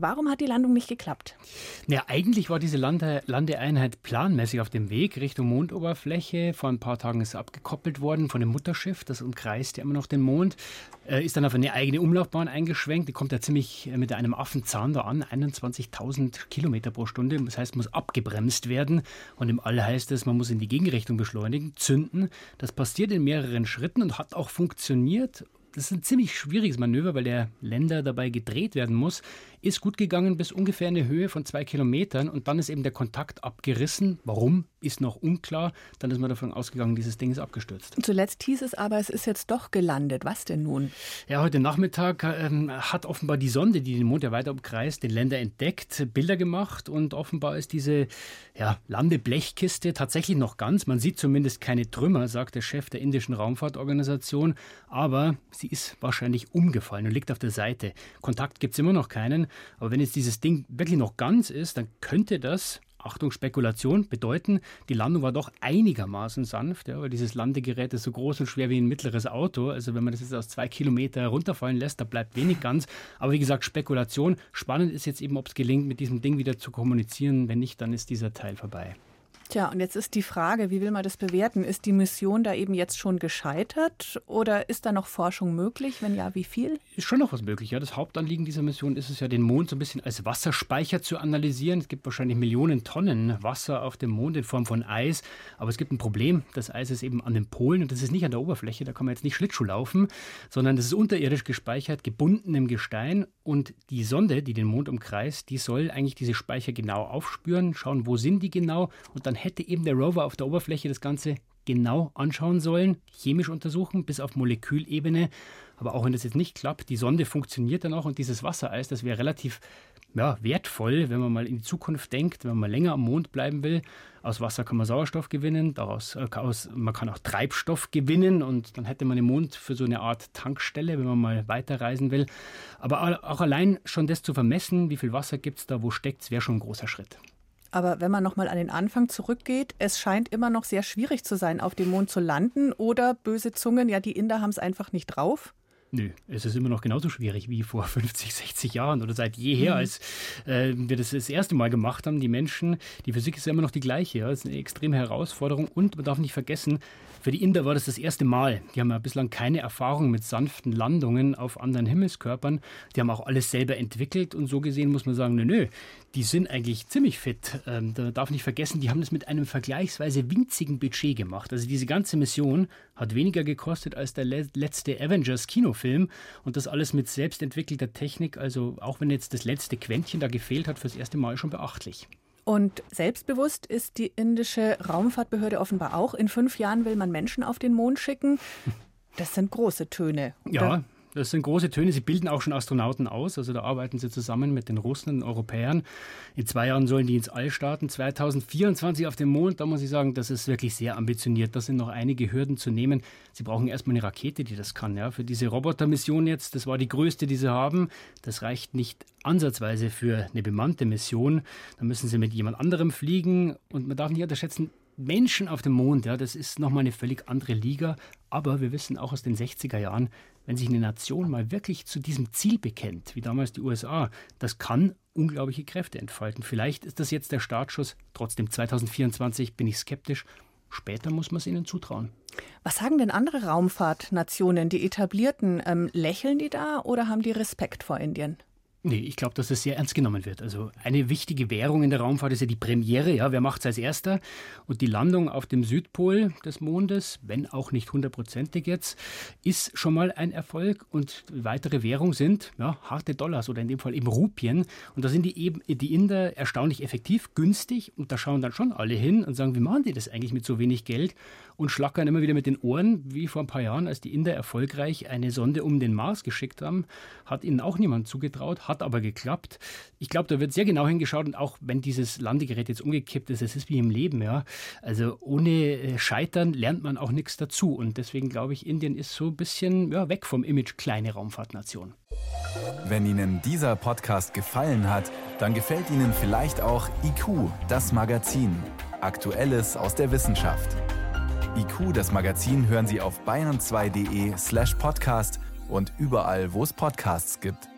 Warum hat die Landung nicht geklappt? Ja, eigentlich war diese Lande Landeeinheit planmäßig auf dem Weg Richtung Mondoberfläche. Vor ein paar Tagen ist sie abgekoppelt worden von dem Mutterschiff. Das umkreist ja immer noch den Mond. Äh, ist dann auf eine eigene Umlaufbahn eingeschwenkt. Die kommt ja ziemlich äh, mit einem Affenzahn da an. 21.000 Kilometer pro Stunde. Das heißt, muss abgebremst werden. Und im All heißt es, man muss in die Gegenrichtung beschleunigen, zünden. Das passiert in mehreren Schritten und hat auch funktioniert. Das ist ein ziemlich schwieriges Manöver, weil der Länder dabei gedreht werden muss. Ist gut gegangen bis ungefähr eine Höhe von zwei Kilometern und dann ist eben der Kontakt abgerissen. Warum, ist noch unklar. Dann ist man davon ausgegangen, dieses Ding ist abgestürzt. Zuletzt hieß es aber, es ist jetzt doch gelandet. Was denn nun? Ja, heute Nachmittag ähm, hat offenbar die Sonde, die den Mond ja weiter umkreist, den Länder entdeckt, Bilder gemacht und offenbar ist diese ja, Landeblechkiste tatsächlich noch ganz. Man sieht zumindest keine Trümmer, sagt der Chef der indischen Raumfahrtorganisation, aber sie ist wahrscheinlich umgefallen und liegt auf der Seite. Kontakt gibt es immer noch keinen. Aber wenn jetzt dieses Ding wirklich noch ganz ist, dann könnte das Achtung, Spekulation, bedeuten, die Landung war doch einigermaßen sanft, ja, weil dieses Landegerät ist so groß und schwer wie ein mittleres Auto. Also wenn man das jetzt aus zwei Kilometer runterfallen lässt, da bleibt wenig ganz. Aber wie gesagt, Spekulation. Spannend ist jetzt eben, ob es gelingt, mit diesem Ding wieder zu kommunizieren. Wenn nicht, dann ist dieser Teil vorbei. Tja, und jetzt ist die Frage, wie will man das bewerten? Ist die Mission da eben jetzt schon gescheitert oder ist da noch Forschung möglich? Wenn ja, wie viel? Ist schon noch was möglich. Ja. Das Hauptanliegen dieser Mission ist es ja, den Mond so ein bisschen als Wasserspeicher zu analysieren. Es gibt wahrscheinlich Millionen Tonnen Wasser auf dem Mond in Form von Eis. Aber es gibt ein Problem. Das Eis ist eben an den Polen und das ist nicht an der Oberfläche. Da kann man jetzt nicht Schlittschuh laufen, sondern das ist unterirdisch gespeichert, gebunden im Gestein. Und die Sonde, die den Mond umkreist, die soll eigentlich diese Speicher genau aufspüren, schauen, wo sind die genau und dann hätte eben der Rover auf der Oberfläche das Ganze genau anschauen sollen, chemisch untersuchen, bis auf Molekülebene. Aber auch wenn das jetzt nicht klappt, die Sonde funktioniert dann auch und dieses Wassereis, das wäre relativ ja, wertvoll, wenn man mal in die Zukunft denkt, wenn man länger am Mond bleiben will. Aus Wasser kann man Sauerstoff gewinnen, daraus äh, aus, man kann auch Treibstoff gewinnen und dann hätte man den Mond für so eine Art Tankstelle, wenn man mal weiterreisen will. Aber auch allein schon das zu vermessen, wie viel Wasser gibt es da, wo steckt es, wäre schon ein großer Schritt. Aber wenn man nochmal an den Anfang zurückgeht, es scheint immer noch sehr schwierig zu sein, auf dem Mond zu landen. Oder böse Zungen, ja, die Inder haben es einfach nicht drauf. Nö, es ist immer noch genauso schwierig wie vor 50, 60 Jahren oder seit jeher, mhm. als äh, wir das das erste Mal gemacht haben. Die Menschen, die Physik ist ja immer noch die gleiche. Ja. Das ist eine extreme Herausforderung und man darf nicht vergessen, für die Inder war das das erste Mal. Die haben ja bislang keine Erfahrung mit sanften Landungen auf anderen Himmelskörpern. Die haben auch alles selber entwickelt und so gesehen muss man sagen, nö, nö, die sind eigentlich ziemlich fit. Ähm, da darf nicht vergessen, die haben das mit einem vergleichsweise winzigen Budget gemacht. Also diese ganze Mission hat weniger gekostet als der letzte Avengers Kinofilm und das alles mit selbstentwickelter Technik. Also auch wenn jetzt das letzte Quäntchen da gefehlt hat, fürs erste Mal schon beachtlich. Und selbstbewusst ist die indische Raumfahrtbehörde offenbar auch. In fünf Jahren will man Menschen auf den Mond schicken. Das sind große Töne. Oder? Ja, das sind große Töne. Sie bilden auch schon Astronauten aus. Also da arbeiten sie zusammen mit den Russen und Europäern. In zwei Jahren sollen die ins All starten. 2024 auf dem Mond. Da muss ich sagen, das ist wirklich sehr ambitioniert. Da sind noch einige Hürden zu nehmen. Sie brauchen erstmal eine Rakete, die das kann. Ja. Für diese Robotermission jetzt, das war die größte, die sie haben. Das reicht nicht ansatzweise für eine bemannte Mission. Da müssen sie mit jemand anderem fliegen. Und man darf nicht unterschätzen, Menschen auf dem Mond, ja, das ist nochmal eine völlig andere Liga. Aber wir wissen auch aus den 60er Jahren, wenn sich eine Nation mal wirklich zu diesem Ziel bekennt, wie damals die USA, das kann unglaubliche Kräfte entfalten. Vielleicht ist das jetzt der Startschuss. Trotzdem 2024 bin ich skeptisch. Später muss man es ihnen zutrauen. Was sagen denn andere Raumfahrtnationen, die etablierten? Ähm, lächeln die da oder haben die Respekt vor Indien? Nee, ich glaube, dass das sehr ernst genommen wird. Also eine wichtige Währung in der Raumfahrt ist ja die Premiere. Ja, wer macht es als erster? Und die Landung auf dem Südpol des Mondes, wenn auch nicht hundertprozentig jetzt, ist schon mal ein Erfolg. Und weitere Währung sind ja, harte Dollars oder in dem Fall eben Rupien. Und da sind die, eben, die Inder erstaunlich effektiv, günstig. Und da schauen dann schon alle hin und sagen, wie machen die das eigentlich mit so wenig Geld? Und schlackern immer wieder mit den Ohren, wie vor ein paar Jahren, als die Inder erfolgreich eine Sonde um den Mars geschickt haben, hat ihnen auch niemand zugetraut, hat aber geklappt. Ich glaube, da wird sehr genau hingeschaut und auch wenn dieses Landegerät jetzt umgekippt ist, es ist wie im Leben, ja. Also ohne äh, Scheitern lernt man auch nichts dazu und deswegen glaube ich, Indien ist so ein bisschen ja, weg vom Image kleine Raumfahrtnation. Wenn Ihnen dieser Podcast gefallen hat, dann gefällt Ihnen vielleicht auch IQ, das Magazin. Aktuelles aus der Wissenschaft. IQ, das Magazin, hören Sie auf bayern2.de slash podcast und überall, wo es Podcasts gibt.